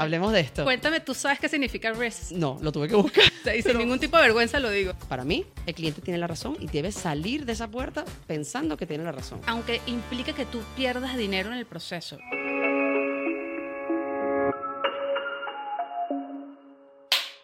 Hablemos de esto. Cuéntame, ¿tú sabes qué significa risk? No, lo tuve que buscar. Y sin ningún tipo de vergüenza lo digo. Para mí, el cliente tiene la razón y debe salir de esa puerta pensando que tiene la razón. Aunque implique que tú pierdas dinero en el proceso.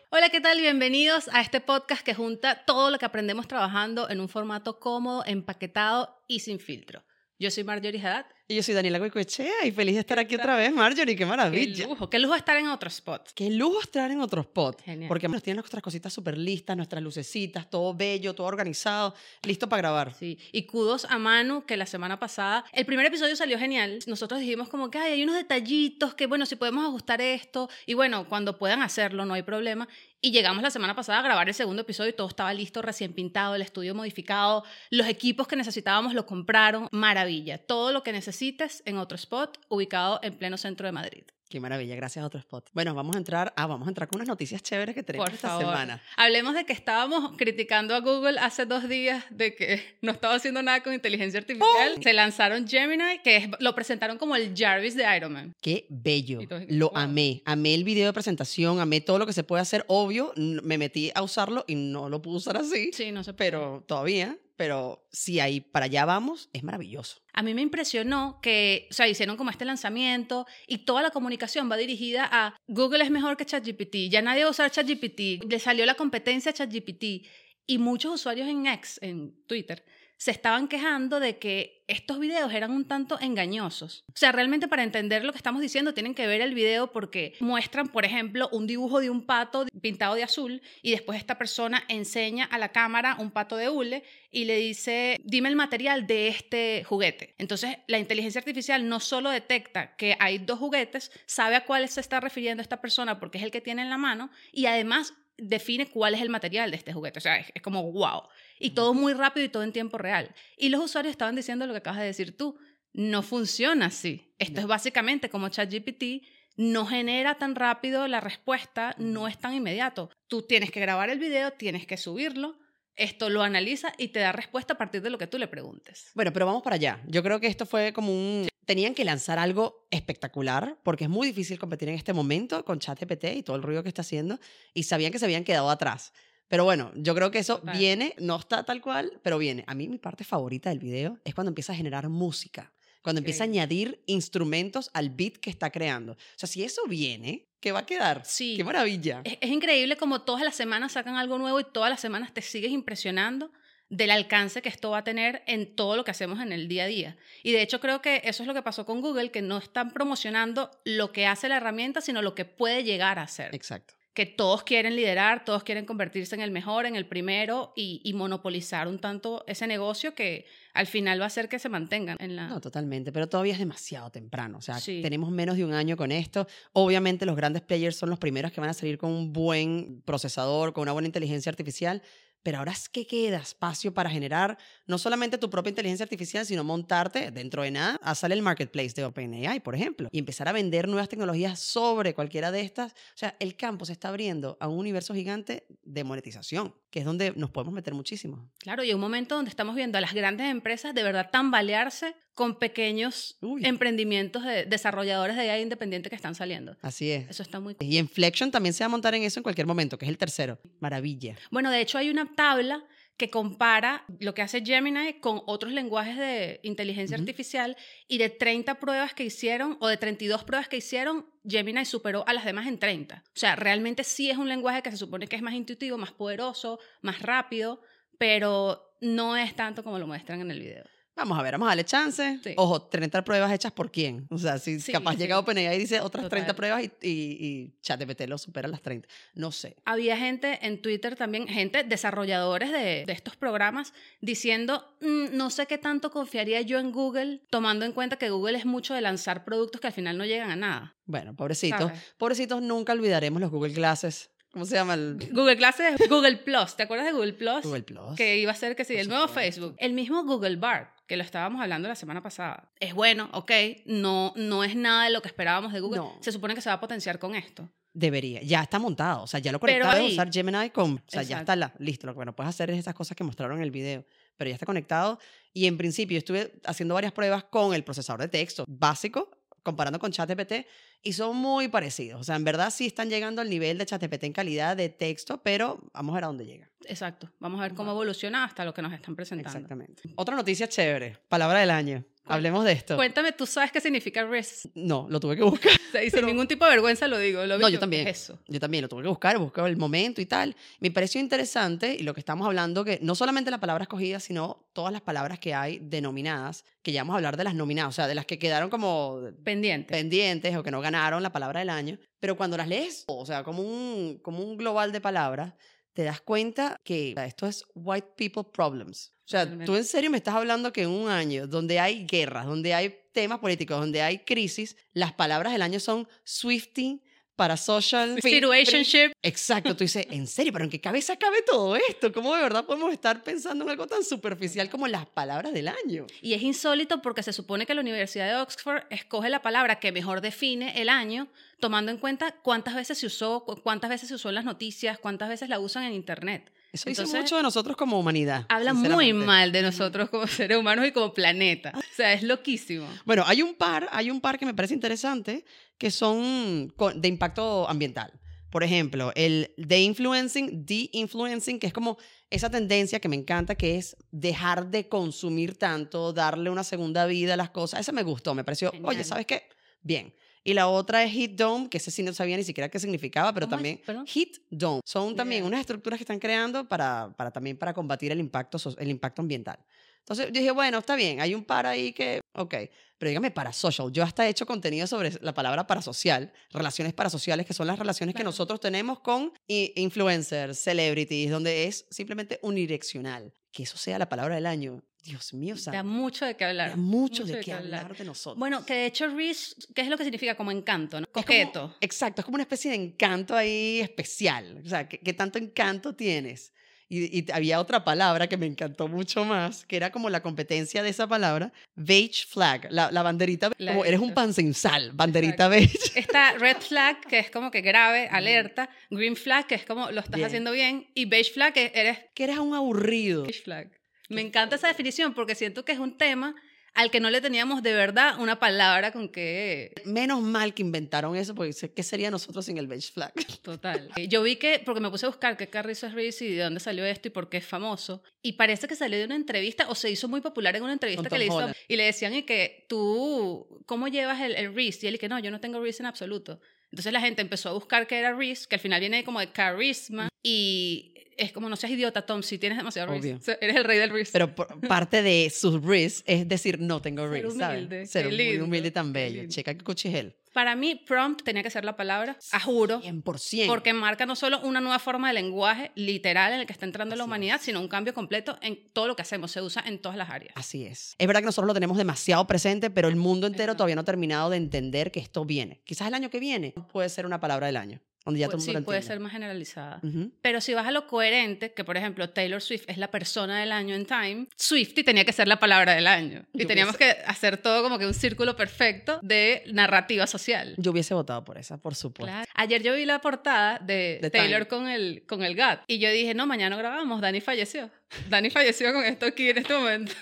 Hola, ¿qué tal? Bienvenidos a este podcast que junta todo lo que aprendemos trabajando en un formato cómodo, empaquetado y sin filtro. Yo soy Marjorie Haddad. Y yo soy Daniela Goicoechea y feliz de estar aquí otra vez, Marjorie. ¡Qué Qué maravilla! lujo, qué lujo estar en otro spot. Qué lujo estar en otro spot. Genial. Porque nos tienen nuestras cositas súper listas, nuestras lucecitas, todo bello, todo organizado, listo para grabar. Sí, y kudos a Manu, que la semana pasada, el primer episodio salió genial. Nosotros dijimos como que "Ay, hay unos detallitos que, bueno, si podemos ajustar esto, y bueno, cuando puedan hacerlo, no hay problema. Y llegamos la semana pasada a grabar el segundo episodio y todo estaba listo, recién pintado, el estudio modificado, los equipos que necesitábamos lo compraron, maravilla. Todo lo que necesites en otro spot, ubicado en pleno centro de Madrid. Qué maravilla, gracias a otro spot. Bueno, vamos a entrar, ah, vamos a entrar con unas noticias chéveres que tenemos Por esta favor. semana. Hablemos de que estábamos criticando a Google hace dos días de que no estaba haciendo nada con inteligencia artificial. Se lanzaron Gemini, que es- lo presentaron como el Jarvis de Iron Man. Qué bello. Todos, Lo wow. amé. Amé el video de presentación, amé todo lo que se puede hacer. Obvio, me metí a usarlo y no lo pude usar así, Sí, no sé. pero todavía. Pero si ahí para allá vamos, es maravilloso. A mí me impresionó que, o sea, hicieron como este lanzamiento y toda la comunicación va dirigida a Google es mejor que ChatGPT. Ya nadie va a usar ChatGPT. Le salió la competencia a ChatGPT. Y muchos usuarios en X, en Twitter, se estaban quejando de que estos videos eran un tanto engañosos. O sea, realmente para entender lo que estamos diciendo tienen que ver el video porque muestran, por ejemplo, un dibujo de un pato pintado de azul y después esta persona enseña a la cámara un pato de hule y le dice, dime el material de este juguete. Entonces, la inteligencia artificial no solo detecta que hay dos juguetes, sabe a cuál se está refiriendo esta persona porque es el que tiene en la mano y además define cuál es el material de este juguete. O sea, es, es como wow. Y todo muy rápido y todo en tiempo real. Y los usuarios estaban diciendo lo que acabas de decir tú. No funciona así. Esto es básicamente como ChatGPT no genera tan rápido la respuesta, no es tan inmediato. Tú tienes que grabar el video, tienes que subirlo, esto lo analiza y te da respuesta a partir de lo que tú le preguntes. Bueno, pero vamos para allá. Yo creo que esto fue como un... Tenían que lanzar algo espectacular porque es muy difícil competir en este momento con ChatGPT y todo el ruido que está haciendo y sabían que se habían quedado atrás. Pero bueno, yo creo que eso viene, no está tal cual, pero viene. A mí mi parte favorita del video es cuando empieza a generar música, cuando empieza a añadir instrumentos al beat que está creando. O sea, si eso viene, ¿qué va a quedar? Sí. ¡Qué maravilla! Es, es increíble como todas las semanas sacan algo nuevo y todas las semanas te sigues impresionando del alcance que esto va a tener en todo lo que hacemos en el día a día. Y de hecho creo que eso es lo que pasó con Google, que no están promocionando lo que hace la herramienta, sino lo que puede llegar a hacer. Exacto. Que todos quieren liderar, todos quieren convertirse en el mejor, en el primero y, y monopolizar un tanto ese negocio que al final va a hacer que se mantengan en la... No, totalmente, pero todavía es demasiado temprano. O sea, Sí. tenemos menos de un año con esto. Obviamente los grandes players son los primeros que van a salir con un buen procesador, con una buena inteligencia artificial, pero ahora es que queda espacio para generar no solamente tu propia inteligencia artificial, sino montarte dentro de nada. a sale el marketplace de OpenAI, por ejemplo, y empezar a vender nuevas tecnologías sobre cualquiera de estas. O sea, el campo se está abriendo a un universo gigante de monetización, que es donde nos podemos meter muchísimo. Claro, y un momento donde estamos viendo a las grandes empresas de verdad tambalearse con pequeños Uy. emprendimientos de desarrolladores de AI independiente que están saliendo. Así es. Eso está muy... Y Inflection también se va a montar en eso en cualquier momento, que es el tercero. Maravilla. Bueno, de hecho hay una tabla que compara lo que hace Gemini con otros lenguajes de inteligencia artificial y de 30 pruebas que hicieron o de 32 pruebas que hicieron, Gemini superó a las demás en 30. O sea, realmente sí es un lenguaje que se supone que es más intuitivo, más poderoso, más rápido, pero no es tanto como lo muestran en el video. Vamos a ver, vamos a darle chance. Sí. Ojo, 30 pruebas hechas por quién. O sea, si Sí, capaz sí. llega OpenAI y dice otras 30 Total. pruebas y, y, y ChatGPT lo supera las 30. No sé. Había gente en Twitter también, gente, desarrolladores de, de estos programas, diciendo, "Mm, no sé qué tanto confiaría yo en Google, tomando en cuenta que Google es mucho de lanzar productos que al final no llegan a nada. Bueno, pobrecitos. ¿Sabes? Pobrecitos, nunca olvidaremos los Google Glasses. ¿Cómo se llama el Google Classes, Google Plus, ¿te acuerdas de Google Plus? Google Plus? Que iba a ser que sí, el nuevo. Facebook. El mismo Google Bart, que lo estábamos hablando la semana pasada. Es bueno, ok, no, no es nada de lo que esperábamos de Google. No. Se supone que se va a potenciar con esto. Debería. Ya está montado. O sea, ya lo conectado ahí- usar Gemini con. O sea, ya está la, listo. Lo que no puedes hacer es esas cosas que mostraron en el video. Pero ya está conectado. Y en principio, estuve haciendo varias pruebas con el procesador de texto básico comparando con ChatGPT y son muy parecidos. O sea, en verdad sí están llegando al nivel de ChatGPT en calidad de texto, pero vamos a ver a dónde llega. Exacto. Vamos a ver cómo evoluciona hasta lo que nos están presentando. Exactamente. Otra noticia chévere, palabra del año. Hablemos de esto. Cuéntame, ¿tú sabes qué significa RIS? No, lo tuve que buscar. O sea, y sin ningún tipo de vergüenza lo digo. Lo No, yo también. ¿qué es eso? Yo también lo tuve que buscar, buscar el momento y tal. Me pareció interesante y lo que estamos hablando, que no solamente la palabra escogida, sino todas las palabras que hay denominadas, que ya vamos a hablar de las nominadas, o sea, de las que quedaron como Pendiente. pendientes o que no ganaron la palabra del año. Pero cuando las lees, o sea, como un, como un global de palabras, te das cuenta que esto es white people problems. O sea, tú en serio me estás hablando que en un año donde hay guerras, donde hay temas políticos, donde hay crisis, las palabras del año son Swifting, para social. Situationship. Exacto, tú dices, ¿en serio? ¿Pero en qué cabeza cabe todo esto? ¿Cómo de verdad podemos estar pensando en algo tan superficial como las palabras del año? Y es insólito porque se supone que la Universidad de Oxford escoge la palabra que mejor define el año, tomando en cuenta cuántas veces se usó, cu- cuántas veces se usó en las noticias, cuántas veces la usan en Internet. Eso dice Entonces, mucho de nosotros como humanidad. Habla muy mal de nosotros como seres humanos y como planeta. O sea, es loquísimo. Bueno, hay un par, hay un par que me parece interesante que son de impacto ambiental. Por ejemplo, el de influencing, de-influencing, que es como esa tendencia que me encanta, que es dejar de consumir tanto, darle una segunda vida a las cosas. Esa me gustó, me pareció, oye, Genial. ¿sabes qué? Bien. Y la otra es Heat Dome, que ese sí no sabía ni siquiera qué significaba, pero ¿Cómo es? también. Heat Dome. Son también unas estructuras que están creando para, para también para combatir el impacto, el impacto ambiental. Entonces yo dije, bueno, está bien, hay un par ahí que, ok, pero dígame parasocial. Yo hasta he hecho contenido sobre la palabra parasocial, relaciones parasociales, que son las relaciones que Claro. nosotros tenemos con influencers, celebrities, donde es simplemente unidireccional. Que eso sea la palabra del año. Dios mío, o sea, Da mucho de qué hablar. da mucho de qué hablar de nosotros. Bueno, que de hecho Reese, ¿qué es lo que significa? Como encanto, ¿no? Coqueto. exacto, es como una especie de encanto ahí especial. O sea, ¿qué, qué tanto encanto tienes? Y, y había otra palabra que me encantó mucho más, que era como la competencia de esa palabra, beige flag, la, la banderita, La como eres un visto. pan sin sal, banderita beige. Está red flag, que es como que grave, alerta. Green flag, que es como lo estás Bien. haciendo bien. Y beige flag, que eres Que eres un aburrido. beige flag. Me encanta esa definición porque siento que es un tema al que no le teníamos de verdad una palabra con que... Menos mal que inventaron eso, porque ¿qué sería nosotros sin el beige flag? Total. Yo vi que, porque me puse a buscar qué carrizo es Reese y de dónde salió esto y por qué es famoso. Y parece que salió de una entrevista o se hizo muy popular en una entrevista que le hizo. Holland. Y le decían y que tú, ¿cómo llevas el, el Reese? Y él y que no, yo no tengo Reese en absoluto. Entonces la gente empezó a buscar qué era Reese, que al final viene como de carisma. Y es como, no seas idiota, Tom, si tienes demasiado. Obvio. Sea, eres el rey del Reese. Pero parte de sus Riz es decir, no tengo Ser Riz, ¿sabes? humilde, Ser qué muy humilde y tan bello. lindo. Checa que cuchigel. Para mí, prompt tenía que ser la palabra, a juro. 100%. Porque marca no solo una nueva forma de lenguaje literal en el que está entrando la Así humanidad, sino un cambio completo en todo lo que hacemos. Se usa en todas las áreas. Así es. Es verdad que nosotros lo tenemos demasiado presente, pero el mundo entero Exacto. todavía no ha terminado de entender que esto viene. Quizás el año que viene puede ser una palabra del año, donde ya el sí, puede ser más generalizada. Ujú. Pero si vas a lo coherente, que por ejemplo Taylor Swift es la persona del año en Time, Swifty tenía que ser la palabra del año. Y Yo teníamos que hacer todo como que un círculo perfecto de narrativa social. Yo hubiese votado por esa, por supuesto. Claro. Ayer yo vi la portada de, Taylor Time. con el, con el GAT y yo dije, no, mañana grabamos, Dani falleció. Dani falleció con esto aquí en este momento.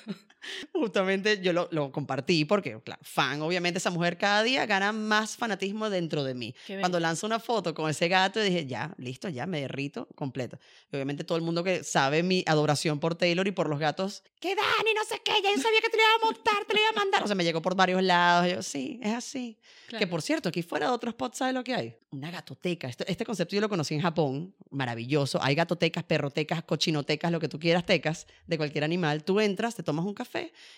Justamente yo lo, lo compartí porque, claro, fan, obviamente esa mujer cada día gana más fanatismo dentro de mí. Cuando lanzo una foto con ese gato, dije, ya, listo, ya, me derrito completo. Y obviamente todo el mundo que sabe mi adoración por Taylor y por los gatos, que Dani, no sé qué, ya yo sabía que te lo iba a montar, te lo iba a mandar. O sea, me llegó por varios lados. Yo, sí, es así. Que Claro. por cierto, aquí fuera de otro spot, ¿sabes lo que hay? Una gatoteca. Este, este concepto yo lo conocí en Japón, maravilloso. Hay gatotecas, perrotecas, cochinotecas, lo que tú quieras, tecas de cualquier animal. Tú entras, te tomas un café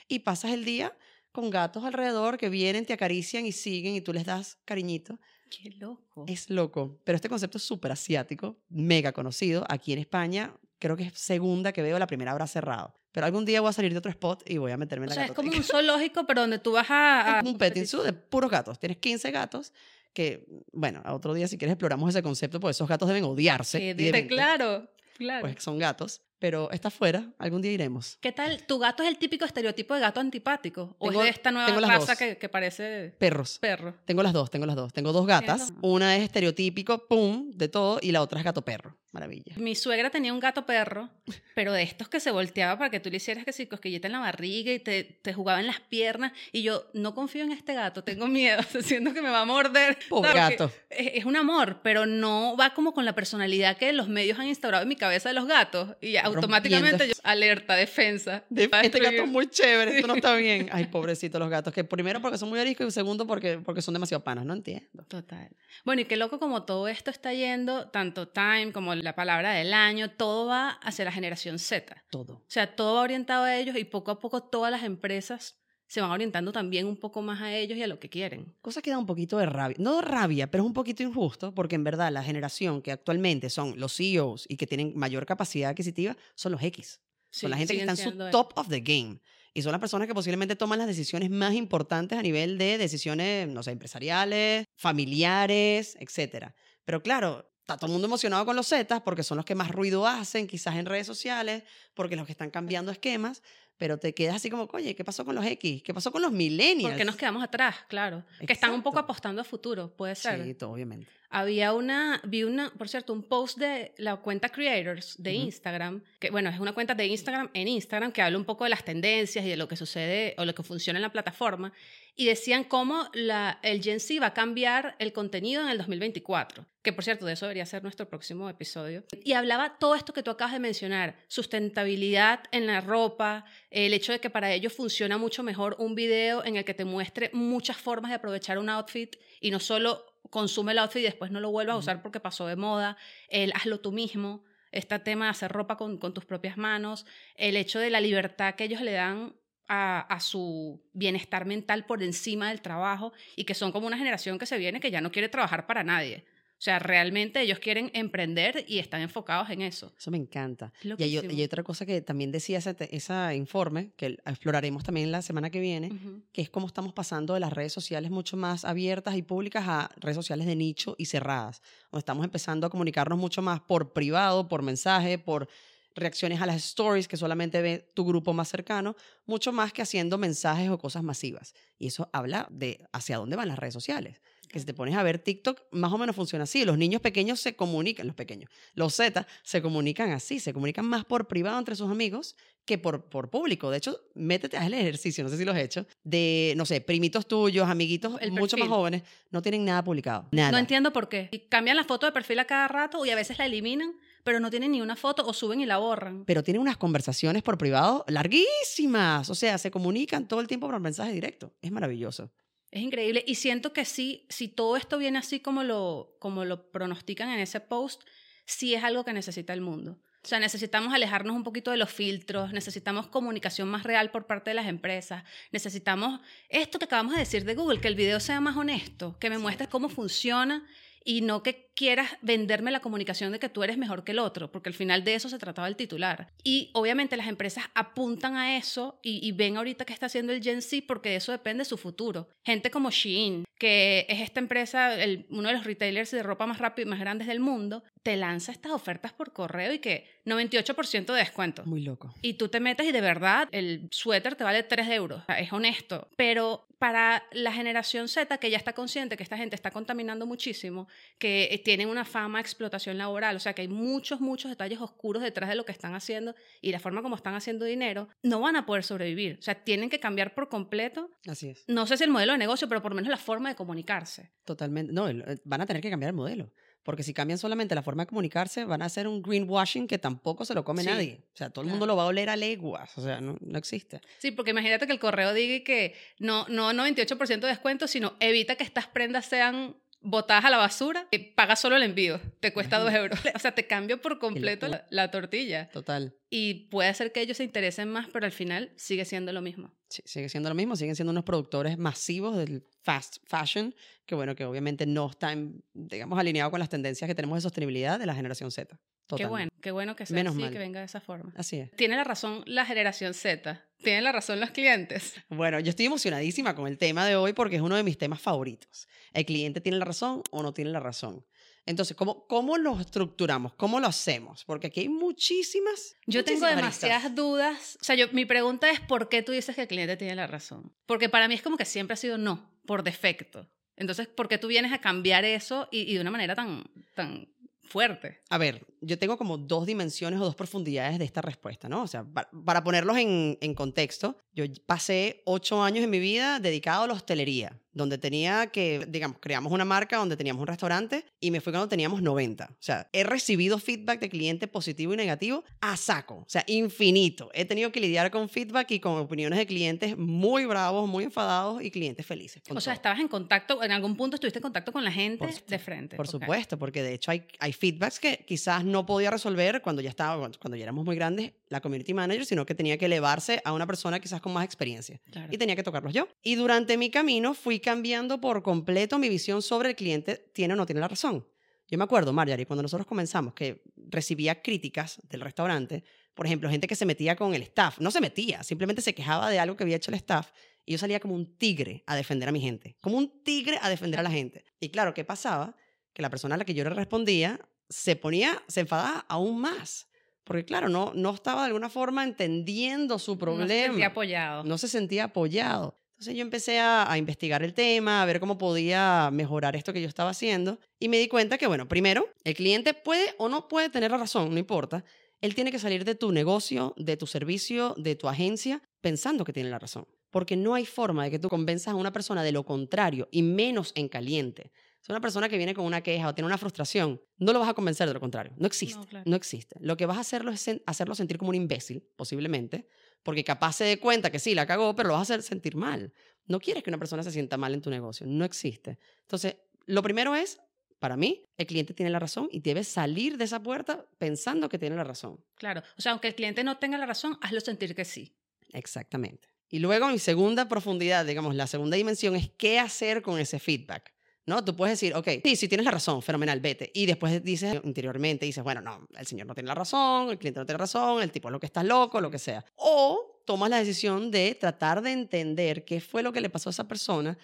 y pasas el día con gatos alrededor que vienen, te acarician y siguen y tú les das cariñito. Qué loco. Es loco, pero este concepto es súper asiático, mega conocido. Aquí en España, creo que es segunda que veo, la primera habrá cerrado. Pero algún día voy a salir de otro spot y voy a meterme en O la sea, es como un zoológico, pero donde tú vas a... Un petting zoo de puros gatos. Tienes 15 gatos que, bueno, a otro día si quieres exploramos ese concepto, porque esos gatos deben odiarse. De- deben- claro, claro. Pues son gatos, pero está fuera, algún día iremos. ¿Qué tal? ¿Tu gato es el típico estereotipo de gato antipático? ¿O Tengo- es de esta nueva raza que, que parece Perros. perro? Tengo las dos, tengo las dos. Tengo dos gatas. Una es estereotípico, pum, de todo, y la otra es gato perro. Maravilla. Mi suegra tenía un gato perro, pero de estos que se volteaba para que tú le hicieras que si cosquillita en la barriga y te, te jugaba en las piernas. Y yo no confío en este gato, tengo miedo, siento que me va a morder. Pobre gato. Es, un amor, pero no va como con la personalidad que los medios han instaurado en mi cabeza de los gatos. Y automáticamente yo, alerta, defensa. De- este gato es muy chévere, esto no está bien. Ay, pobrecito los gatos, que primero porque son muy ariscos y segundo porque, porque son demasiado panas, no entiendo. Total. Bueno, y qué loco como todo esto está yendo, tanto Time como la palabra del año, todo va hacia la generación Z. Todo. O sea, todo va orientado a ellos y poco a poco todas las empresas se van orientando también un poco más a ellos y a lo que quieren. Cosa que da un poquito de rabia. No rabia, pero es un poquito injusto porque en verdad la generación que actualmente son los CEOs y que tienen mayor capacidad adquisitiva son los X. Son la gente que está en su top of the game. Y son las personas que posiblemente toman las decisiones más importantes a nivel de decisiones, no sé, empresariales, familiares, etc. Pero claro, está todo el mundo emocionado con los Zetas porque son los que más ruido hacen, quizás en redes sociales, porque los que están cambiando esquemas, pero te quedas así como, oye, ¿qué pasó con los X? ¿Qué pasó con los millennials? Porque nos quedamos atrás, claro. Que están un poco apostando a futuro, puede ser. Sí, todo, obviamente. Había una, vi una, por cierto, un post de la cuenta Creators de. Instagram, que bueno, es una cuenta de Instagram en Instagram que habla un poco de las tendencias y de lo que sucede o lo que funciona en la plataforma. Y decían cómo la, el Gen Z va a cambiar el contenido en el 2024. Que por cierto, de eso debería ser nuestro próximo episodio. Y hablaba todo esto que tú acabas de mencionar: sustentabilidad en la ropa, el hecho de que para ellos funciona mucho mejor un video en el que te muestre muchas formas de aprovechar un outfit y no solo consume el outfit y después no lo vuelva a usar porque pasó de moda, el hazlo tú mismo, este tema de hacer ropa con, con tus propias manos, el hecho de la libertad que ellos le dan a, a su bienestar mental por encima del trabajo y que son como una generación que se viene que ya no quiere trabajar para nadie. O sea, realmente ellos quieren emprender y están enfocados en eso. Eso me encanta. Y hay, y otra cosa que también decía ese, informe, que exploraremos también la semana que viene, que es cómo estamos pasando de las redes sociales mucho más abiertas y públicas a redes sociales de nicho y cerradas, donde estamos empezando a comunicarnos mucho más por privado, por mensaje, por reacciones a las stories que solamente ve tu grupo más cercano, mucho más que haciendo mensajes o cosas masivas. Y eso habla de hacia dónde van las redes sociales. Que si te pones a ver TikTok, más o menos funciona así. Los niños pequeños se comunican, los pequeños, los Z se comunican así, se comunican más por privado entre sus amigos que por, por público. De hecho, métete a el ejercicio, no sé si lo has hecho, de, no sé, primitos tuyos, amiguitos El mucho más jóvenes, no tienen nada publicado. Nada. No entiendo por qué. Y cambian la foto de perfil a cada rato y a veces la eliminan, pero no tienen ni una foto o suben y la borran. pero tienen unas conversaciones por privado larguísimas. O sea, se comunican todo el tiempo por mensaje directo. Es maravilloso. Es increíble y siento que sí, si todo esto viene así como lo, como lo pronostican en ese post, sí es algo que necesita el mundo. O sea, necesitamos alejarnos un poquito de los filtros, necesitamos comunicación más real por parte de las empresas, necesitamos esto que acabamos de decir de Google, que el video sea más honesto, que me muestres cómo funciona y no que quieras venderme la comunicación de que tú eres mejor que el otro, porque al final de eso se trataba el titular. Y obviamente las empresas apuntan a eso y, y ven ahorita que está haciendo el Gen Z porque de eso depende su futuro. Gente como Shein, que es esta empresa, el- uno de los retailers de ropa más rápido y más grandes del mundo, te lanza estas ofertas por correo y que 98% de descuento. Muy loco. Y tú te metes y de verdad el suéter te vale 3 euros. O sea, Es honesto. Pero para la generación Z, que ya está consciente que esta gente está contaminando muchísimo, que eh, tienen una fama de explotación laboral, o sea que hay muchos, muchos detalles oscuros detrás de lo que están haciendo y la forma como están haciendo dinero, no van a poder sobrevivir. O sea, tienen que cambiar por completo, Así es. no sé si el modelo de negocio, pero por lo menos la forma de comunicarse. Totalmente. No, eh, van a tener que cambiar el modelo. Porque si cambian solamente la forma de comunicarse, van a hacer un greenwashing que tampoco se lo come Sí, nadie. O sea, todo el claro. mundo lo va a oler a leguas. O sea, no, no existe. Sí, porque imagínate que el correo diga que no, no 98% de descuento, sino evita que estas prendas sean botadas a la basura, y paga solo el envío, te cuesta dos euros. O sea, te cambia por completo la, la tortilla. Total. Y puede hacer que ellos se interesen más, pero al final sigue siendo lo mismo. Sí, sigue siendo lo mismo, siguen siendo unos productores masivos del fast fashion, que bueno, que obviamente no están, digamos, alineados con las tendencias que tenemos de sostenibilidad de la generación Z. Qué Totalmente. bueno, qué bueno que sea Menos así, mal. que venga de esa forma. Así es. Tiene la razón la generación Z, tienen la razón los clientes. Bueno, yo estoy emocionadísima con el tema de hoy porque es uno de mis temas favoritos. ¿El cliente tiene la razón o no tiene la razón? Entonces, ¿cómo, cómo lo estructuramos? ¿Cómo lo hacemos? Porque aquí hay muchísimas. Yo tengo demasiadas aristas. dudas. O sea, yo, mi pregunta es, ¿por qué tú dices que el cliente tiene la razón? Porque para mí es como que siempre ha sido no, por defecto. Entonces, ¿por qué tú vienes a cambiar eso y, y de una manera tan, tan, fuerte. A ver, yo tengo como dos dimensiones o dos profundidades de esta respuesta, ¿no? O sea, pa- para ponerlos en, en contexto, yo pasé ocho años en mi vida dedicado a la hostelería, donde tenía que, digamos, creamos una marca donde teníamos un restaurante y me fui cuando teníamos 90. O sea, he recibido feedback de cliente positivo y negativo a saco, o sea, infinito. He tenido que lidiar con feedback y con opiniones de clientes muy bravos, muy enfadados y clientes felices. O sea, todo. estabas en contacto, en algún punto estuviste en contacto con la gente Por de frente. Por Ok. supuesto, porque de hecho hay, hay feedbacks que quizás no podía resolver cuando ya estaba, cuando ya éramos muy grandes, la community manager, sino que tenía que elevarse a una persona quizás con más experiencia Claro. y tenía que tocarlos yo. Y durante mi camino fui cambiando por completo mi visión sobre el cliente tiene o no tiene la razón. Yo me acuerdo, Marjorie, cuando nosotros comenzamos, que recibía críticas del restaurante, por ejemplo, gente que se metía con el staff, no se metía, simplemente se quejaba de algo que había hecho el staff y yo salía como un tigre a defender a mi gente, como un tigre a defender a la gente. Y claro, ¿qué pasaba? Que la persona a la que yo le respondía se ponía, se enfadaba aún más. Porque claro, no, no estaba de alguna forma entendiendo su No se problema sentía apoyado. no se sentía apoyado. Entonces yo empecé a, a investigar el tema, a ver cómo podía mejorar esto que yo estaba haciendo y me di cuenta que, bueno, primero, el cliente puede o no puede tener la razón, no importa. Él tiene que salir de tu negocio, de tu servicio, de tu agencia, pensando que tiene la razón. Porque no hay forma de que tú convenzas a una persona de lo contrario y menos en caliente. Si una persona que viene con una queja o tiene una frustración, no lo vas a convencer de lo contrario. No existe. No, claro. existe. Lo que vas a hacerlo es hacerlo sentir como un imbécil, posiblemente, porque capaz se dé cuenta que sí, la cagó, pero lo vas a hacer sentir mal. No quieres que una persona se sienta mal en tu negocio. No existe. Entonces, lo primero es, para mí, el cliente tiene la razón y debes salir de esa puerta pensando que tiene la razón. Claro. O sea, aunque el cliente no tenga la razón, hazlo sentir que sí. Exactamente. Y luego mi segunda profundidad, digamos, la segunda dimensión es qué hacer con ese feedback. ¿No? Tú puedes decir, ok, sí, sí tienes la razón, fenomenal, vete. Y después dices interiormente, dices, bueno, no, el señor no tiene la razón, el cliente no tiene razón, el tipo es lo que está loco, lo que sea. O tomas la decisión de tratar de entender qué fue lo que le pasó a esa persona,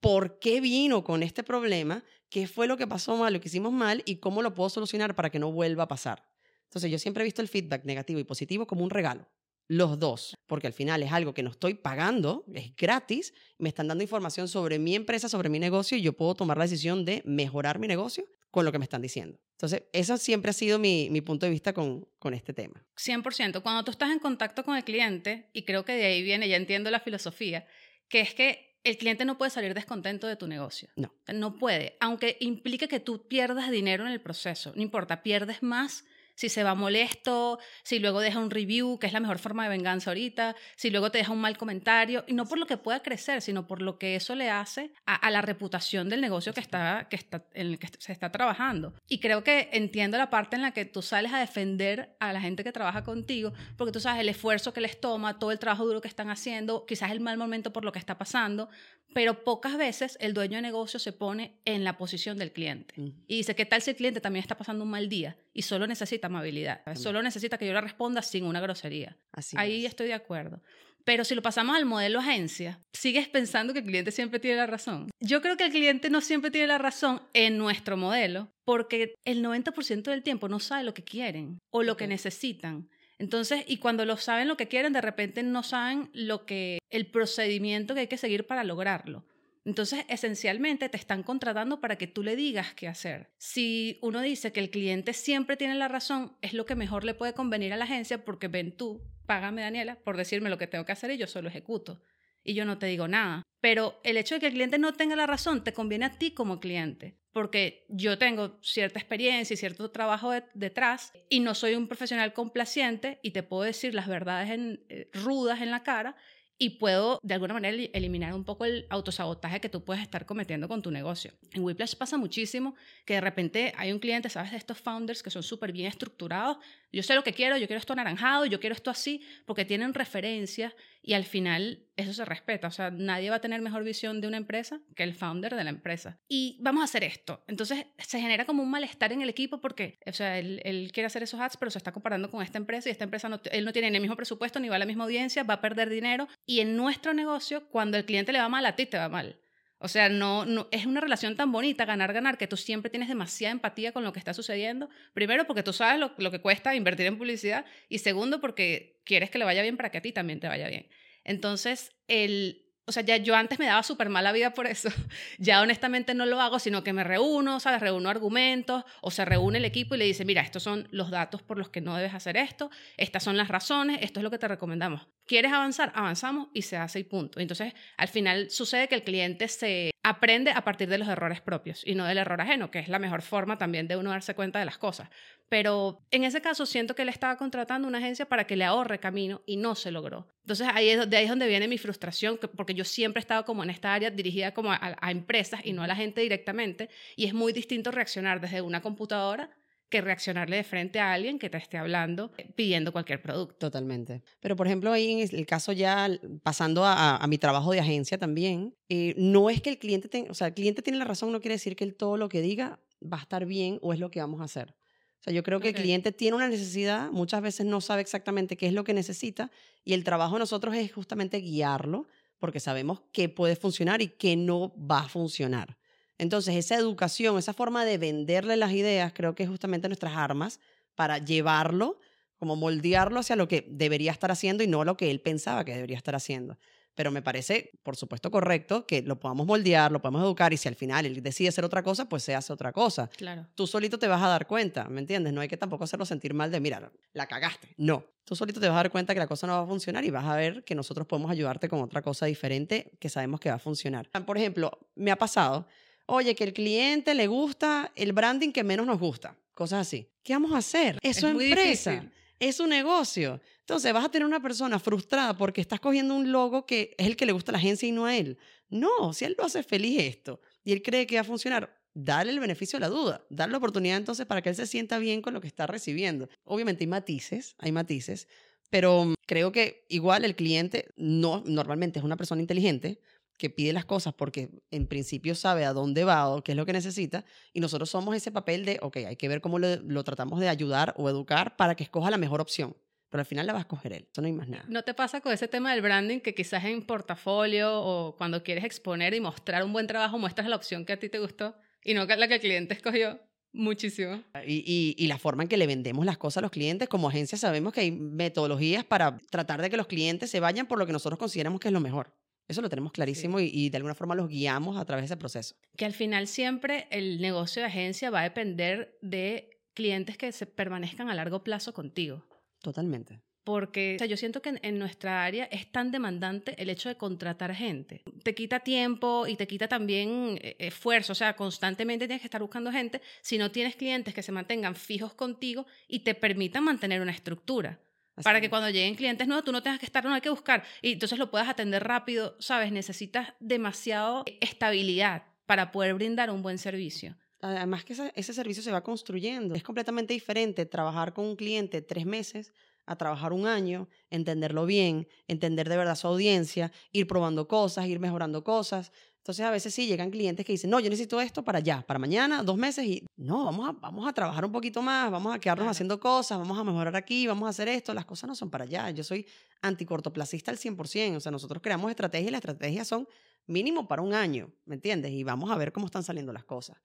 por qué vino con este problema, qué fue lo que pasó mal, lo que hicimos mal y cómo lo puedo solucionar para que no vuelva a pasar. Entonces yo siempre he visto el feedback negativo y positivo como un regalo los dos, porque al final es algo que no estoy pagando, es gratis, me están dando información sobre mi empresa, sobre mi negocio y yo puedo tomar la decisión de mejorar mi negocio con lo que me están diciendo. Entonces, eso siempre ha sido mi, mi punto de vista con, con este tema. 100%. Cuando tú estás en contacto con el cliente, y creo que de ahí viene, ya entiendo la filosofía, que es que el cliente no puede salir descontento de tu negocio. No. No puede, aunque implique que tú pierdas dinero en el proceso. No importa, pierdes más si se va molesto, si luego deja un review, que es la mejor forma de venganza ahorita, si luego te deja un mal comentario, y no por lo que pueda crecer, sino por lo que eso le hace a, a la reputación del negocio que está, que está, en el que se está trabajando. Y creo que entiendo la parte en la que tú sales a defender a la gente que trabaja contigo, porque tú sabes el esfuerzo que les toma, todo el trabajo duro que están haciendo, quizás el mal momento por lo que está pasando, pero pocas veces el dueño de negocio se pone en la posición del cliente. Y dice, ¿qué tal si el cliente también está pasando un mal día y solo necesita amabilidad? Solo necesita que yo le responda sin una grosería. Así Ahí es. estoy de acuerdo. Pero si lo pasamos al modelo agencia, sigues pensando que el cliente siempre tiene la razón. Yo creo que el cliente no siempre tiene la razón en nuestro modelo, porque el 90% del tiempo no sabe lo que quieren o lo que necesitan. Entonces, y cuando lo saben lo que quieren, de repente no saben lo que el procedimiento que hay que seguir para lograrlo. Entonces, esencialmente te están contratando para que tú le digas qué hacer. Si uno dice que el cliente siempre tiene la razón, es lo que mejor le puede convenir a la agencia porque ven tú, págame Daniela por decirme lo que tengo que hacer y yo solo ejecuto. Y yo no te digo nada. Pero el hecho de que el cliente no tenga la razón te conviene a ti como cliente. Porque yo tengo cierta experiencia y cierto trabajo de- detrás y no soy un profesional complaciente y te puedo decir las verdades en- eh, rudas en la cara y puedo de alguna manera eli- eliminar un poco el autosabotaje que tú puedes estar cometiendo con tu negocio. En Whiplash pasa muchísimo que de repente hay un cliente, ¿sabes? De estos founders que son súper bien estructurados. Yo sé lo que quiero, yo quiero esto anaranjado, yo quiero esto así, porque tienen referencias y al final eso se respeta. O sea, nadie va a tener mejor visión de una empresa que el founder de la empresa. Y vamos a hacer esto. Entonces se genera como un malestar en el equipo porque, o sea, él, él quiere hacer esos ads, pero se está comparando con esta empresa y esta empresa, no, él no tiene ni el mismo presupuesto, ni va a la misma audiencia, va a perder dinero. Y en nuestro negocio, cuando el cliente le va mal, a ti te va mal. O sea, no, no, es una relación tan bonita, ganar, ganar, que tú siempre tienes demasiada empatía con lo que está sucediendo. Primero, porque tú sabes lo, que cuesta invertir en publicidad. Y segundo, porque quieres que le vaya bien para que a ti también te vaya bien. Entonces, el, o sea, ya yo antes me daba súper mala vida por eso. Ya honestamente no lo hago, sino que me reúno, ¿sabes? Reúno argumentos o se reúne el equipo y le dice, mira, estos son los datos por los que no debes hacer esto, estas son las razones, esto es lo que te recomendamos. ¿Quieres avanzar? Avanzamos y se hace y punto. Entonces, al final sucede que el cliente se aprende a partir de los errores propios y no del error ajeno, que es la mejor forma también de uno darse cuenta de las cosas. Pero en ese caso siento que él estaba contratando una agencia para que le ahorre camino y no se logró. Entonces ahí es, de ahí es donde viene mi frustración, porque yo siempre he estado como en esta área dirigida como a, a empresas y no a la gente directamente, y es muy distinto reaccionar desde una computadora que reaccionarle de frente a alguien que te esté hablando eh, pidiendo cualquier producto. Totalmente. Pero, por ejemplo, ahí en el caso ya, pasando a, a mi trabajo de agencia también, eh, no es que el cliente tenga, o sea, el cliente tiene la razón, no quiere decir que él todo lo que diga va a estar bien o es lo que vamos a hacer. O sea, yo creo que el cliente tiene una necesidad, muchas veces no sabe exactamente qué es lo que necesita y el trabajo de nosotros es justamente guiarlo porque sabemos qué puede funcionar y qué no va a funcionar. Entonces, esa educación, esa forma de venderle las ideas, creo que es justamente nuestras armas para llevarlo, como moldearlo hacia lo que debería estar haciendo y no lo que él pensaba que debería estar haciendo. Pero me parece, por supuesto, correcto que lo podamos moldear, lo podamos educar y si al final él decide hacer otra cosa, pues se hace otra cosa Claro. tú solito te vas a dar cuenta, ¿me entiendes? No hay que tampoco hacerlo sentir mal de, mira, la cagaste. No, tú solito te vas a dar cuenta que la cosa no va a funcionar y vas a ver que nosotros podemos ayudarte con otra cosa diferente que sabemos que va a funcionar. Por ejemplo, me ha pasado, oye, que el cliente le gusta el branding que menos nos gusta, cosas así. ¿Qué vamos a hacer? Es su Es muy empresa, difícil. es su negocio. Entonces vas a tener una persona frustrada porque estás cogiendo un logo que es el que le gusta a la agencia y no a él. No, si él lo hace feliz esto y él cree que va a funcionar, darle el beneficio de la duda, darle la oportunidad entonces para que él se sienta bien con lo que está recibiendo. Obviamente hay matices, hay matices, pero mm, creo que igual el cliente no normalmente es una persona inteligente que pide las cosas porque en principio sabe a dónde va o qué es lo que necesita y nosotros somos ese papel de, ok, hay que ver cómo lo, lo tratamos de ayudar o educar para que escoja la mejor opción, pero al final la va a escoger él, eso no hay más nada. ¿No te pasa con ese tema del branding que quizás en portafolio o cuando quieres exponer y mostrar un buen trabajo muestras la opción que a ti te gustó y no la que el cliente escogió? Muchísimo. Y, y- y la forma en que le vendemos las cosas a los clientes, como agencia sabemos que hay metodologías para tratar de que los clientes se vayan por lo que nosotros consideramos que es lo mejor. Eso lo tenemos clarísimo y, y de alguna forma los guiamos a través de ese proceso. Que al final siempre el negocio de agencia va a depender de clientes que se permanezcan a largo plazo contigo. Totalmente. Porque o sea, yo siento que en, en nuestra área es tan demandante el hecho de contratar gente. Te quita tiempo y te quita también eh, esfuerzo. O sea, constantemente tienes que estar buscando gente si no tienes clientes que se mantengan fijos contigo y te permitan mantener una estructura. Así para que cuando lleguen clientes nuevos tú no tengas que estar, no hay que buscar. Y entonces lo puedas atender rápido, ¿sabes? Necesitas demasiado estabilidad para poder brindar un buen servicio. Además que ese, ese servicio se va construyendo. Es completamente diferente trabajar con un cliente tres meses a trabajar un año, entenderlo bien, entender de verdad su audiencia, ir probando cosas, ir mejorando cosas. Entonces a veces sí llegan clientes que dicen, no, yo necesito esto para allá, para mañana, dos meses y no, vamos a, vamos a trabajar un poquito más, vamos a quedarnos Claro. haciendo cosas, vamos a mejorar aquí, vamos a hacer esto, las cosas no son para allá. Yo soy anticortoplacista al 100%, o sea, nosotros creamos estrategias y las estrategias son mínimo para un año, ¿me entiendes? Y vamos a ver cómo están saliendo las cosas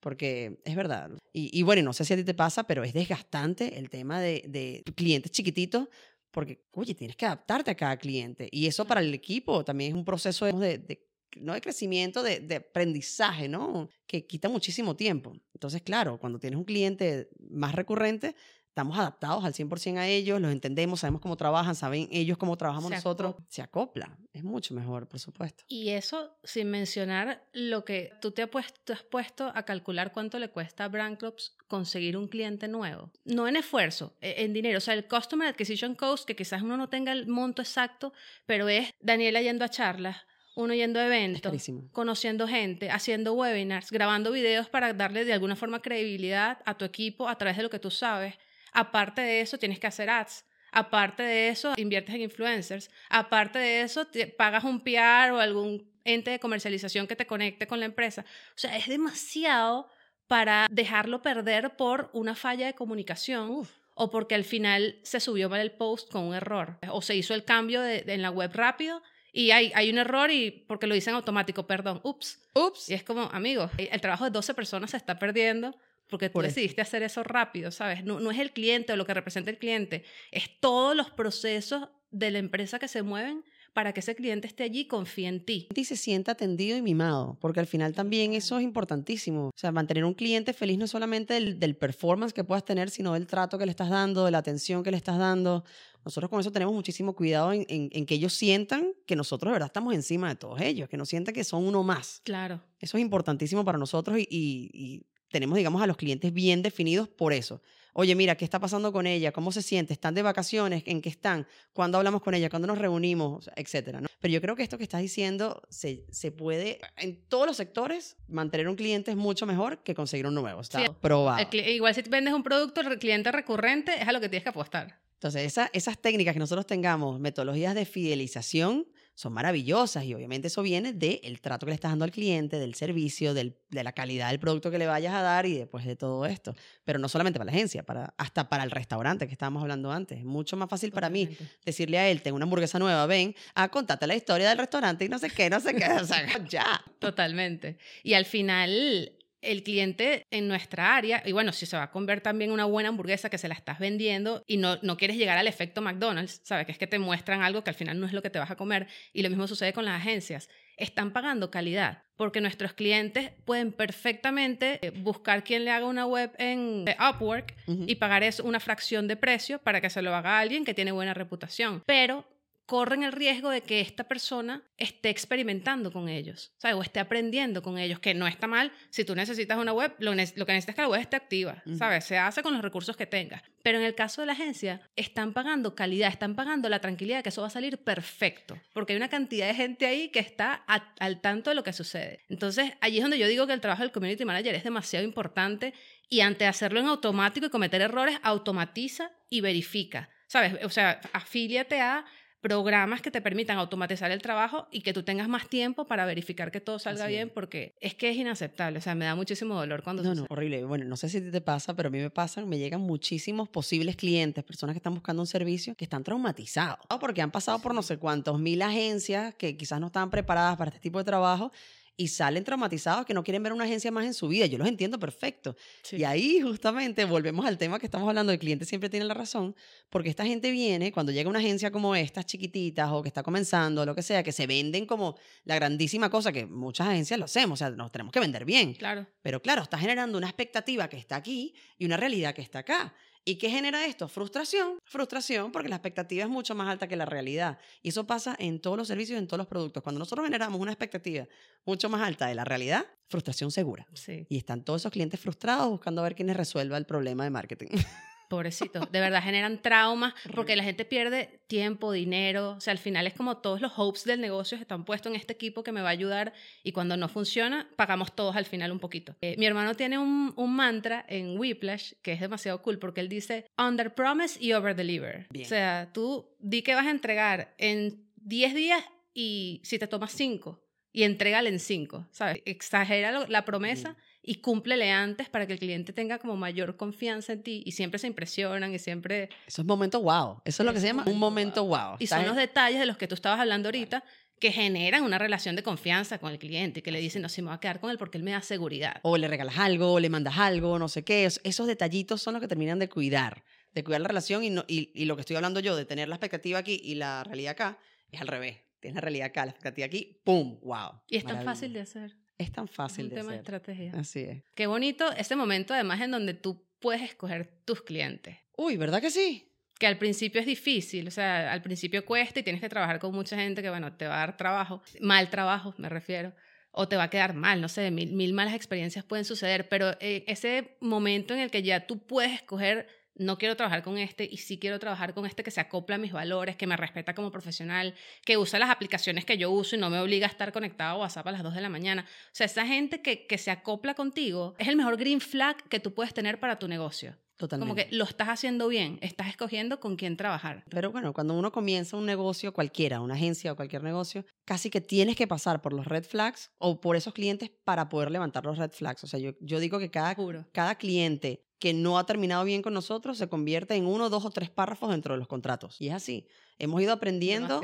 porque es verdad. Y, y bueno, no sé si a ti te pasa, pero es desgastante el tema de, de clientes chiquititos, porque, oye, tienes que adaptarte a cada cliente. Y eso para el equipo también es un proceso de, de- no de crecimiento, de, de aprendizaje, ¿no? Que quita muchísimo tiempo. Entonces, claro, cuando tienes un cliente más recurrente, estamos adaptados al 100% a ellos, los entendemos, sabemos cómo trabajan, saben ellos cómo trabajamos Se nosotros. acopla. Se acopla. Es mucho mejor, por supuesto. Y eso sin mencionar lo que tú te has puesto, has puesto a calcular cuánto le cuesta a Brandclops conseguir un cliente nuevo. No en esfuerzo, e- en dinero. O sea, el Customer Acquisition Cost, que quizás uno no tenga el monto exacto, pero es Daniela yendo a charlas, uno yendo a eventos, conociendo gente, haciendo webinars, grabando videos para darle de alguna forma credibilidad a tu equipo a través de lo que tú sabes. Aparte de eso, tienes que hacer ads. Aparte de eso, inviertes en influencers. Aparte de eso, te pagas un PR o algún ente de comercialización que te conecte con la empresa. O sea, es demasiado para dejarlo perder por una falla de comunicación Uf. o porque al final se subió mal el post con un error o se hizo el cambio de- de- en la web rápido y hay, hay un error y porque lo dicen automático, perdón, ups. Ups. Y es como, amigos, el trabajo de 12 personas se está perdiendo porque tú Por decidiste hacer eso rápido, ¿sabes? No, no es el cliente o lo que representa el cliente, es todos los procesos de la empresa que se mueven para que ese cliente esté allí y confíe en ti. Y se sienta atendido y mimado, porque al final también eso es importantísimo. O sea, mantener un cliente feliz no solamente del, del performance que puedas tener, sino del trato que le estás dando, de la atención que le estás dando. Nosotros con eso tenemos muchísimo cuidado en, en, en, que ellos sientan que nosotros de verdad estamos encima de todos ellos, que no sientan que son uno más. Claro. Eso es importantísimo para nosotros y, y, y tenemos, digamos, a los clientes bien definidos por eso. Oye, mira, ¿qué está pasando con ella? ¿Cómo se siente? ¿Están de vacaciones? ¿En qué están? ¿Cuándo hablamos con ella? ¿Cuándo nos reunimos? Etcétera. ¿no? Pero yo creo que esto que estás diciendo se, se puede, en todos los sectores, mantener un cliente es mucho mejor que conseguir un nuevo. Está Sí. probado. Igual si vendes un producto, el cliente recurrente es a lo que tienes que apostar. Entonces, esa, esas técnicas que nosotros tengamos, metodologías de fidelización, son maravillosas y obviamente eso viene del trato que le estás dando al cliente, del servicio, del, de la calidad del producto que le vayas a dar y después de todo esto. Pero no solamente para la agencia, para, hasta para el restaurante que estábamos hablando antes. Es mucho más fácil para mí decirle a él, tengo una hamburguesa nueva, ven, a contarte la historia del restaurante y no sé qué, no sé qué, o sea, ya. Totalmente. Y al final, el cliente en nuestra área, y bueno, si se va a comer también una buena hamburguesa que se la estás vendiendo y no, no quieres llegar al efecto McDonald's, ¿sabes? Que es que te muestran algo que al final no es lo que te vas a comer. Y lo mismo sucede con las agencias. Están pagando calidad, porque nuestros clientes pueden perfectamente eh, buscar quien le haga una web en eh, Upwork y pagar eso una fracción de precio para que se lo haga alguien que tiene buena reputación. Pero corren el riesgo de que esta persona esté experimentando con ellos, ¿sabes? O esté aprendiendo con ellos, que no está mal. Si tú necesitas una web, lo, ne- lo que necesitas es que la web esté activa, Ujú. ¿sabes? Se hace con los recursos que tengas. Pero en el caso de la agencia, están pagando calidad, están pagando la tranquilidad de que eso va a salir perfecto, porque hay una cantidad de gente ahí que está a- al tanto de lo que sucede. Entonces, allí es donde yo digo que el trabajo del community manager es demasiado importante y antes de hacerlo en automático y cometer errores, automatiza y verifica. ¿Sabes? O sea, afíliate a programas que te permitan automatizar el trabajo y que tú tengas más tiempo para verificar que todo salga Así bien, porque es que es inaceptable. O sea, me da muchísimo dolor cuando No, no, horrible. Bueno, no sé si te pasa, pero a mí me pasan, me llegan muchísimos posibles clientes, personas que están buscando un servicio, que están traumatizados, porque han pasado por no sé cuántos mil agencias que quizás no estaban preparadas para este tipo de trabajo y salen traumatizados que no quieren ver una agencia más en su vida. Yo los entiendo perfecto. Sí. Y ahí justamente volvemos al tema que estamos hablando, el cliente siempre tiene la razón, porque esta gente viene, cuando llega una agencia como estas chiquititas o que está comenzando, o lo que sea, que se venden como la grandísima cosa que muchas agencias lo hacemos, o sea, nos tenemos que vender bien. Claro. Pero claro, está generando una expectativa que está aquí y una realidad que está acá. ¿Y qué genera esto? Frustración. Frustración porque la expectativa es mucho más alta que la realidad. Y eso pasa en todos los servicios, en todos los productos. Cuando nosotros generamos una expectativa mucho más alta de la realidad, frustración segura. Sí. Y están todos esos clientes frustrados buscando a ver quién les resuelva el problema de marketing. Pobrecitos. De verdad generan traumas porque la gente pierde tiempo, dinero. O sea, al final es como todos los hopes del negocio están puestos en este equipo que me va a ayudar y cuando no funciona, pagamos todos al final un poquito. Eh, mi hermano tiene un, un mantra en Whiplash que es demasiado cool porque él dice under promise y over deliver. Bien. O sea, tú di que vas a entregar en 10 días y si te tomas 5 y entrégale en 5, ¿sabes? Exagera la promesa Bien. Y cúmplele antes para que el cliente tenga como mayor confianza en ti y siempre se impresionan y siempre... Eso es momento wow. Eso es lo que se llama un momento wow. Y son los detalles de los que tú estabas hablando ahorita que generan una relación de confianza con el cliente y que le dicen, no, si me voy a quedar con él porque él me da seguridad. o le regalas algo, o le mandas algo, no sé qué. Es- Esos detallitos son los que terminan de cuidar, de cuidar la relación y, no- y, y lo que estoy hablando yo, de tener la expectativa aquí y la realidad acá, es al revés. Tienes la realidad acá, la expectativa aquí, ¡pum! ¡Wow! Y es tan fácil de hacer. Es tan Es fácil un de tema de estrategia. Así es. Qué bonito ese momento además en donde tú puedes escoger tus clientes. Uy, ¿verdad que sí? que al principio es difícil, o sea, al principio cuesta y tienes que trabajar con mucha gente que, bueno, te va a dar trabajo, mal trabajo me refiero, o te va a quedar mal, no sé, mil, mil malas experiencias pueden suceder, pero eh, ese momento en el que ya tú puedes escoger, no quiero trabajar con este y sí quiero trabajar con este que se acopla a mis valores, que me respeta como profesional, que usa las aplicaciones que yo uso y no me obliga a estar conectado a WhatsApp a las 2 de la mañana. O sea, esa gente que, que se acopla contigo es el mejor green flag que tú puedes tener para tu negocio. Totalmente. Como que lo estás haciendo bien, estás escogiendo con quién trabajar. Pero bueno, cuando uno comienza un negocio cualquiera, una agencia o cualquier negocio, casi que tienes que pasar por los red flags o por esos clientes para poder levantar los red flags. O sea, yo, yo digo que cada, Juro. cada cliente que no ha terminado bien con nosotros se convierte en uno, dos o tres párrafos dentro de los contratos. Y es así. Hemos ido aprendiendo,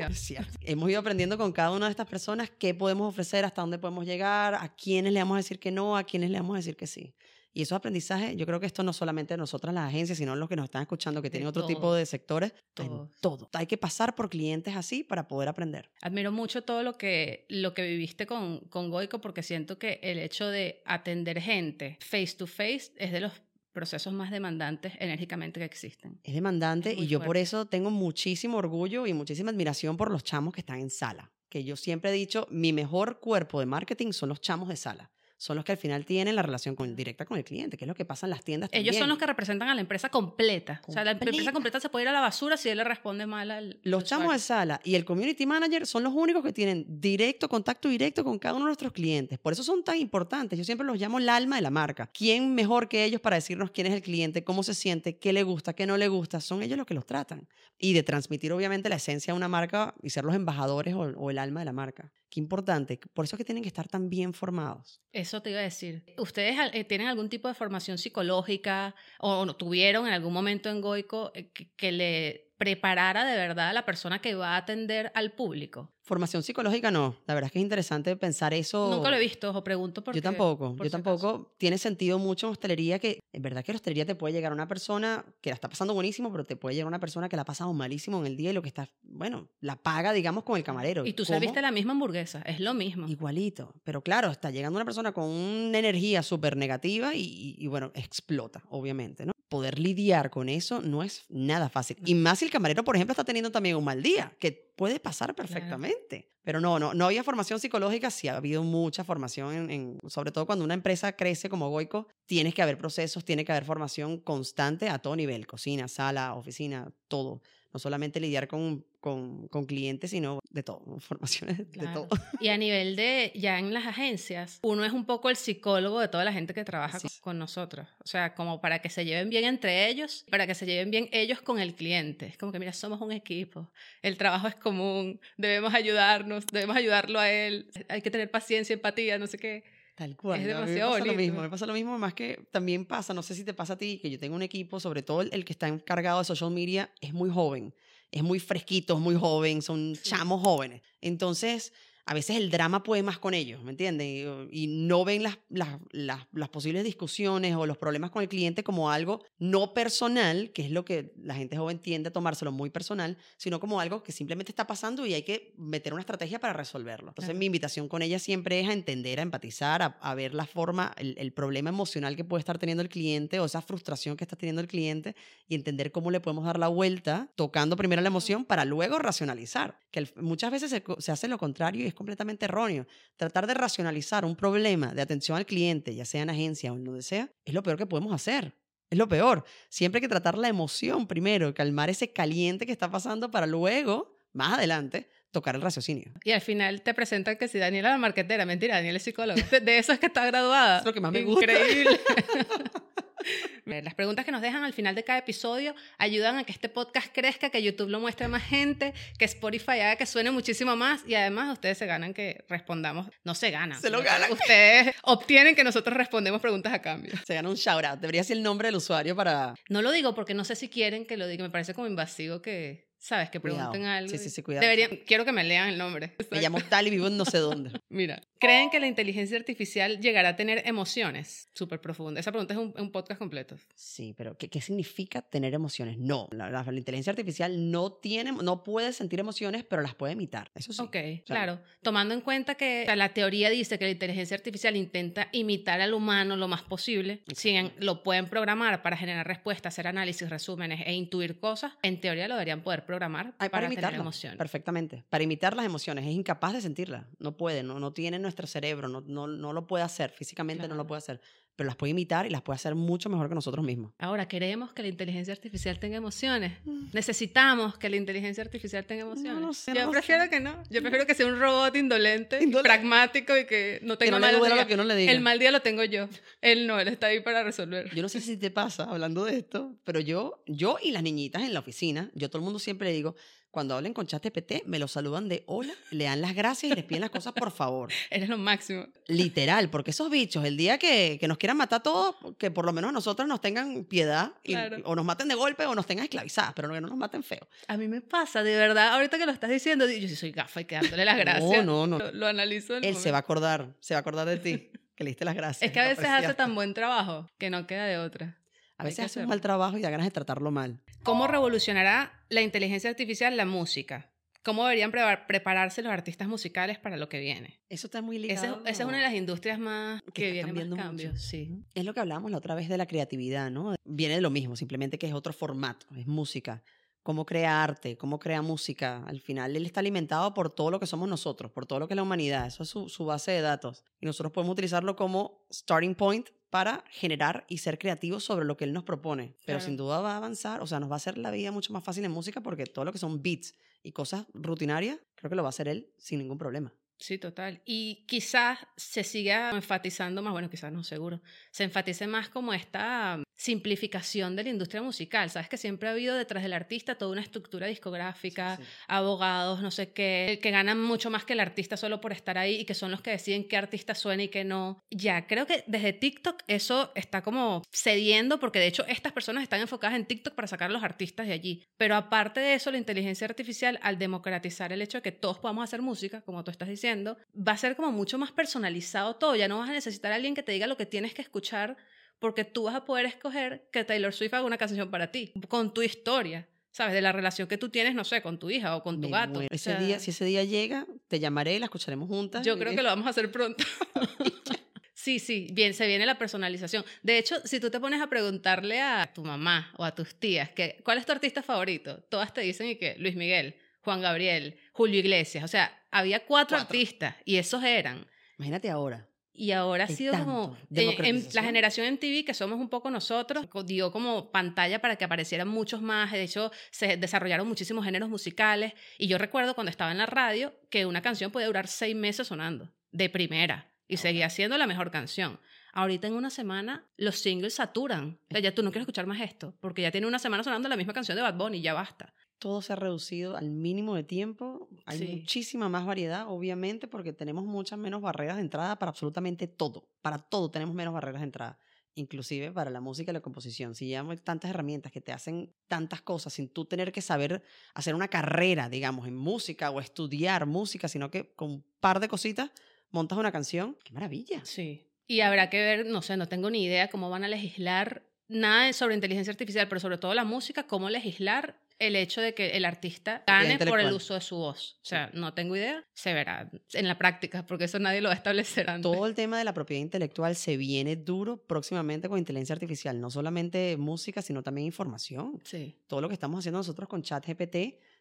hemos ido aprendiendo con cada una de estas personas qué podemos ofrecer, hasta dónde podemos llegar, a quiénes le vamos a decir que no, a quiénes le vamos a decir que sí. Y esos aprendizajes, yo creo que esto no solamente nosotras las agencias, sino los que nos están escuchando, que De tienen otro tipo de sectores, en todos. todo. Hay que pasar por clientes así para poder aprender. Admiro mucho todo lo que, lo que viviste con, con Goico porque siento que el hecho de atender gente face to face es de los procesos más demandantes enérgicamente que existen. Es demandante Es y yo por eso tengo muchísimo orgullo y muchísima admiración por los chamos que están en sala. Que yo siempre he dicho, mi mejor cuerpo de marketing son los chamos de sala. Son los que al final tienen la relación con, directa con el cliente, que es lo que pasa en las tiendas Ellos también. son los que representan a la empresa completa. O sea, la empresa completa se puede ir a la basura si él le responde mal al. Los chamos de sala y el community manager son los únicos que tienen directo, contacto directo con cada uno de nuestros clientes. Por eso son tan importantes. Yo siempre los llamo el alma de la marca. ¿Quién mejor que ellos para decirnos quién es el cliente, cómo se siente, qué le gusta, qué no le gusta? Son ellos los que los tratan. Y de transmitir, obviamente, la esencia de una marca y ser los embajadores o, o el alma de la marca. Qué importante. Por eso es que tienen que estar tan bien formados. Eso te iba a decir. ¿Ustedes eh, tienen algún tipo de formación psicológica o tuvieron en algún momento en Goico eh, que, que le preparara de verdad a la persona que va a atender al público? Formación psicológica no. La verdad es que es interesante pensar eso. Nunca lo he visto, o pregunto porque... Yo tampoco, por yo si tampoco. acaso. Tiene sentido mucho en hostelería que, es verdad que en hostelería te puede llegar una persona que la está pasando buenísimo, pero te puede llegar una persona que la ha pasado malísimo en el día y lo que está, bueno, la paga, digamos, con el camarero. Y tú ¿Cómo? serviste la misma hamburguesa, es lo mismo. Igualito. Pero claro, está llegando una persona con una energía súper negativa y, y- y, bueno, explota, obviamente, ¿no? Poder lidiar con eso no es nada fácil. Y más si el camarero, por ejemplo, está teniendo también un mal día, que puede pasar perfectamente. Pero no, no, no había formación psicológica, sí ha habido mucha formación, en, en- sobre todo cuando una empresa crece como Goico, tienes que haber procesos, tiene que haber formación constante a todo nivel, cocina, sala, oficina, todo. No solamente lidiar con, con, con clientes, sino de todo, formaciones de todo. Y a nivel de, ya en las agencias, uno es un poco el psicólogo de toda la gente que trabaja con, nosotros. O sea, como para que se lleven bien entre ellos, para que se lleven bien ellos con el cliente. Es como que, mira, somos un equipo, el trabajo es común, debemos ayudarnos, debemos ayudarlo a él, hay que tener paciencia, empatía, no sé qué. Tal cual. Es ¿no? A mí demasiado me pasa lo mismo, me pasa lo mismo, más que también pasa, no sé si te pasa a ti, que yo tengo un equipo, sobre todo el que está encargado de social media, es muy joven, es muy fresquito, es muy joven, son chamos jóvenes. Entonces, a veces el drama puede más con ellos, ¿me entiendes? Y, y no ven las, las, las, las posibles discusiones o los problemas con el cliente como algo no personal, que es lo que la gente joven tiende a tomárselo muy personal, sino como algo que simplemente está pasando y hay que meter una estrategia para resolverlo. Entonces, Claro. mi invitación con ella siempre es a entender, a empatizar, a, a ver la forma, el, el problema emocional que puede estar teniendo el cliente o esa frustración que está teniendo el cliente y entender cómo le podemos dar la vuelta, tocando primero la emoción para luego racionalizar. Que el- muchas veces se, se hace lo contrario y es completamente erróneo. Tratar de racionalizar un problema de atención al cliente, ya sea en agencia o en donde sea, es lo peor que podemos hacer. Es lo peor. Siempre hay que tratar la emoción primero, calmar ese caliente que está pasando para luego, más adelante, tocar el raciocinio. Y al final te presentan que si Daniela es la marquetera, mentira, Daniela es psicóloga. De, eso es que está graduada. Es lo que más me gusta. Increíble. Las preguntas que nos dejan al final de cada episodio ayudan a que este podcast crezca, que YouTube lo muestre a más gente, que Spotify haga que suene muchísimo más y además ustedes se ganan que respondamos. No se ganan. Se lo ganan. Ustedes obtienen que nosotros respondemos preguntas a cambio. Se gana un shout out. Debería ser el nombre del usuario para. No lo digo porque no sé si quieren que lo diga. Me parece como invasivo que, ¿sabes? Que Cuidado. pregunten algo. Sí, sí, sí, cuidado. Deberían, quiero que me lean el nombre. Me llamo tal y vivo en no sé dónde. Mira, ¿creen que la inteligencia artificial llegará a tener emociones? Súper profunda. Esa pregunta es un, un podcast completo. Sí, pero ¿qué, qué significa tener emociones? No, la, la- la inteligencia artificial no tiene, no puede sentir emociones, pero las puede imitar. Eso sí. Ok, claro. Tomando en cuenta que o sea, la teoría dice que la inteligencia artificial intenta imitar al humano lo más posible, si en- lo pueden programar para generar respuestas, hacer análisis, resúmenes e intuir cosas, en teoría lo deberían poder programar Ay, para, para, emociones. Perfectamente. Para imitar las emociones. Es incapaz de sentirlas. No puede, no, no tiene nuestro cerebro, no, no, no lo puede hacer. Físicamente no lo puede hacer. Pero las puede imitar y las puede hacer mucho mejor que nosotros mismos. Ahora, queremos que la inteligencia artificial tenga emociones. Necesitamos que la inteligencia artificial tenga emociones. lo sé, Yo no prefiero sé. que no. Yo prefiero que sea un robot indolente, Indolente. pragmático y que no Que tenga no malos duela días. lo que le diga. El mal día lo tengo yo. Él no, él está ahí para resolver. Yo no sé si te pasa hablando de esto, pero yo, yo y las niñitas en la oficina, yo todo el mundo siempre le digo, cuando hablen con ChatGPT, me lo saludan de hola, le dan las gracias y les piden las cosas por favor. Eres lo máximo. Literal, porque esos bichos, el día que, que nos quieran matar a todos, que por lo menos a nosotros nos tengan piedad, y- Claro. o nos maten de golpe o nos tengan esclavizadas, pero que no nos maten feo. A mí me pasa, de verdad, ahorita que lo estás diciendo, yo sí soy gafa y que dándole las gracias. no, no. Lo, lo analizo Él se va a acordar, se va a acordar de ti. que le diste las gracias. Es que a veces hace tan buen trabajo que no queda de otra. A veces que hace un mal trabajo y da ganas de tratarlo mal. ¿Cómo revolucionará la inteligencia artificial la música? ¿Cómo deberían pre- prepararse los artistas musicales para lo que viene? Eso está muy Esa, ligado. esa es una de las industrias más que, está viene más cambiando mucho. cambios. Sí. Es lo que hablábamos la otra vez de la creatividad, ¿no? Viene de lo mismo, simplemente que es otro formato, es música. Cómo crea arte, cómo crea música. Al final, él está alimentado por todo lo que somos nosotros, por todo lo que es la humanidad. Eso es su, su base de datos. Y nosotros podemos utilizarlo como starting point para generar y ser creativos sobre lo que él nos propone. Pero Claro. sin duda va a avanzar, o sea, nos va a hacer la vida mucho más fácil en música porque todo lo que son beats y cosas rutinarias, creo que lo va a hacer él sin ningún problema. Sí, total. Y quizás se siga enfatizando más, bueno, quizás no, seguro, se enfatice más como esta simplificación de la industria musical. Sabes que siempre ha habido detrás del artista toda una estructura discográfica, Sí, sí. abogados, no sé qué, que ganan mucho más que el artista solo por estar ahí y que son los que deciden qué artista suena y qué no. Ya, creo que desde TikTok eso está como cediendo porque de hecho estas personas están enfocadas en TikTok para sacar a los artistas de allí. Pero aparte de eso, la inteligencia artificial, al democratizar el hecho de que todos podamos hacer música, como tú estás diciendo, va a ser como mucho más personalizado todo. Ya no vas a necesitar a alguien que te diga lo que tienes que escuchar porque tú vas a poder escoger que Taylor Swift haga una canción para ti, con tu historia. ¿Sabes? De la relación que tú tienes, no sé, con tu hija o con tu Me gato. muero. O Ese sea, día, si ese día llega, te llamaré y la escucharemos juntas. yo creo que lo vamos a hacer pronto. Sí, sí, bien, se viene la personalización. De hecho, si tú te pones a preguntarle a tu mamá o a tus tías que, ¿cuál es tu artista favorito? Todas te dicen y que Luis Miguel, Juan Gabriel, Julio Iglesias. O sea, había cuatro, Cuatro. artistas y esos eran. Imagínate ahora. Y ahora ha sido como tanto. en- la generación en TV, que somos un poco nosotros, dio como pantalla para que aparecieran muchos más. De hecho, se desarrollaron muchísimos géneros musicales. Y yo recuerdo cuando estaba en la radio que una canción podía durar seis meses sonando, de primera, y seguía siendo la mejor canción. Ahorita en una semana los singles saturan. O sea, ya tú no quieres escuchar más esto, porque ya tiene una semana sonando la misma canción de Bad Bunny, ya basta. Todo se ha reducido al mínimo de tiempo. Hay Sí. muchísima más variedad, obviamente, porque tenemos muchas menos barreras de entrada para absolutamente todo. Para todo tenemos menos barreras de entrada, inclusive para la música y la composición. Si ya hay tantas herramientas que te hacen tantas cosas sin tú tener que saber hacer una carrera, digamos, en música o estudiar música, sino que con un par de cositas montas una canción. ¡Qué maravilla! Sí. Y habrá que ver, no sé, no tengo ni idea cómo van a legislar nada sobre inteligencia artificial, pero sobre todo la música, cómo legislar el hecho de que el artista gane por el uso de su voz. O sea, no tengo idea, se verá en la práctica, porque eso nadie lo va a establecer antes. Todo el tema de la propiedad intelectual se viene duro próximamente con inteligencia artificial, no solamente música, sino también información. Sí. todo lo que estamos haciendo nosotros con ChatGPT,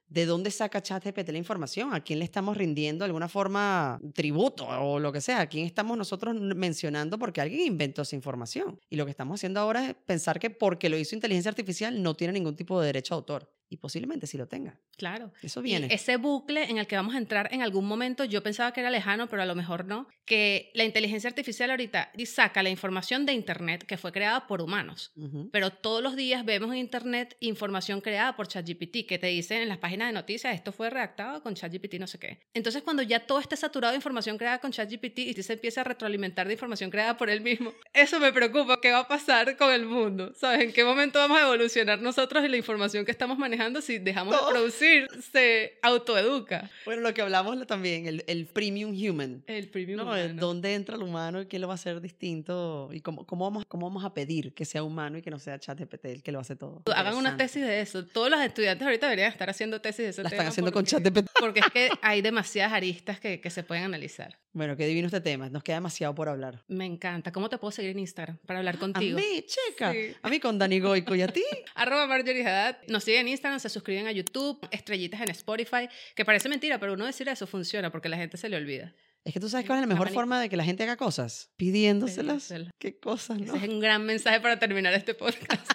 ¿de dónde saca ChatGPT la información? ¿A quién le estamos rindiendo de alguna forma tributo o lo que sea? ¿A quién estamos nosotros mencionando porque alguien inventó esa información? Y lo que estamos haciendo ahora es pensar que porque lo hizo inteligencia artificial no tiene ningún tipo de derecho a autor. Y posiblemente sí lo tenga. Claro. Eso Y viene. ese bucle en el que vamos a entrar en algún momento, yo pensaba que era lejano, pero a lo mejor no, que la inteligencia artificial ahorita saca la información de Internet que fue creada por humanos. Pero todos los días vemos en Internet información creada por ChatGPT que te dicen en las páginas de noticias, esto fue redactado con ChatGPT no sé qué. Entonces cuando ya todo esté saturado de información creada con ChatGPT y se empieza a retroalimentar de información creada por él mismo, eso me preocupa, ¿qué va a pasar con el mundo? ¿Sabes? ¿En qué momento vamos a evolucionar nosotros y la información que estamos manejando si dejamos de producir se autoeduca? Bueno, lo que hablamos también, el, el premium human. El premium ¿no? Humano. ¿Dónde entra el humano y qué lo va a hacer distinto? ¿Y cómo, cómo, vamos, cómo vamos a pedir que sea humano y que no sea ChatGPT el que lo hace todo? Hagan una tesis de eso. Todos los estudiantes ahorita deberían estar haciendo tesis de ese La están haciendo con porque- ChatGPT. Porque es que hay demasiadas aristas que, que se pueden analizar. Bueno, qué divino este tema. Nos queda demasiado por hablar. Me encanta. ¿Cómo te puedo seguir en Instagram para hablar contigo? A mí, checa. Sí. A mí con Dani Goico y a ti. Arroba Marjorie Haddad. Nos siguen en Instagram, se suscriben a YouTube, estrellitas en Spotify, que parece mentira, pero uno decir eso funciona porque la gente se le olvida. Es que tú sabes cuál es la mejor forma de que la gente haga cosas. Pidiéndoselas. Pidiéndoselas. Qué cosas, ¿no? Ese es un gran mensaje para terminar este podcast.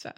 Chao.